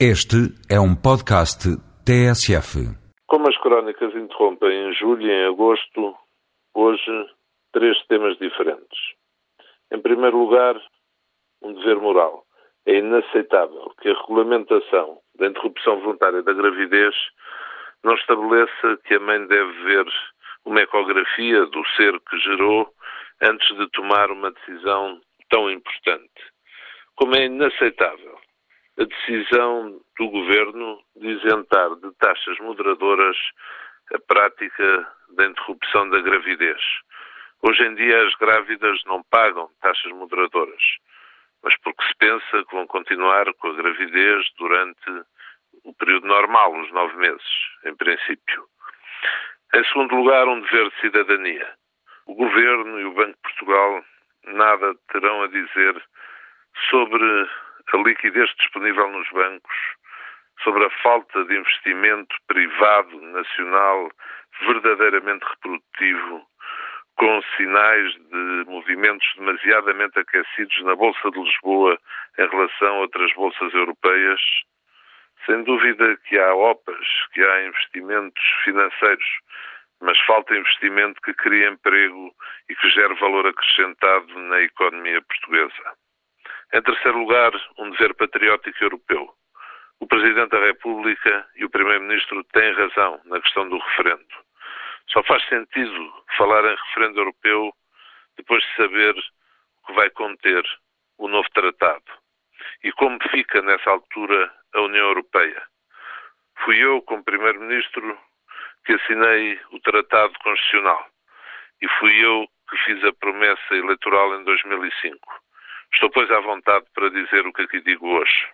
Este é um podcast TSF. Como as crónicas interrompem em julho e em agosto, hoje três temas diferentes. Em primeiro lugar, um dever moral. É inaceitável que a regulamentação da interrupção voluntária da gravidez não estabeleça que a mãe deve ver uma ecografia do ser que gerou antes de tomar uma decisão tão importante. Como é inaceitável a decisão do governo de isentar de taxas moderadoras a prática da interrupção da gravidez. Hoje em dia as grávidas não pagam taxas moderadoras, mas porque se pensa que vão continuar com a gravidez durante o período normal, os nove meses, em princípio. Em segundo lugar, um dever de cidadania. O Governo e o Banco de Portugal nada terão a dizer sobre a liquidez disponível nos bancos, sobre a falta de investimento privado nacional verdadeiramente reprodutivo, com sinais de movimentos demasiadamente aquecidos na Bolsa de Lisboa em relação a outras bolsas europeias. Sem dúvida que há OPAs, que há investimentos financeiros, mas falta investimento que crie emprego e que gere valor acrescentado na economia portuguesa. Em terceiro lugar, um dever patriótico europeu. O Presidente da República e o Primeiro-Ministro têm razão na questão do referendo. Só faz sentido falar em referendo europeu depois de saber o que vai conter o novo tratado e como fica nessa altura a União Europeia. Fui eu, como Primeiro-Ministro, que assinei o Tratado Constitucional e fui eu que fiz a promessa eleitoral em 2005. Estou, pois, à vontade para dizer o que aqui digo hoje.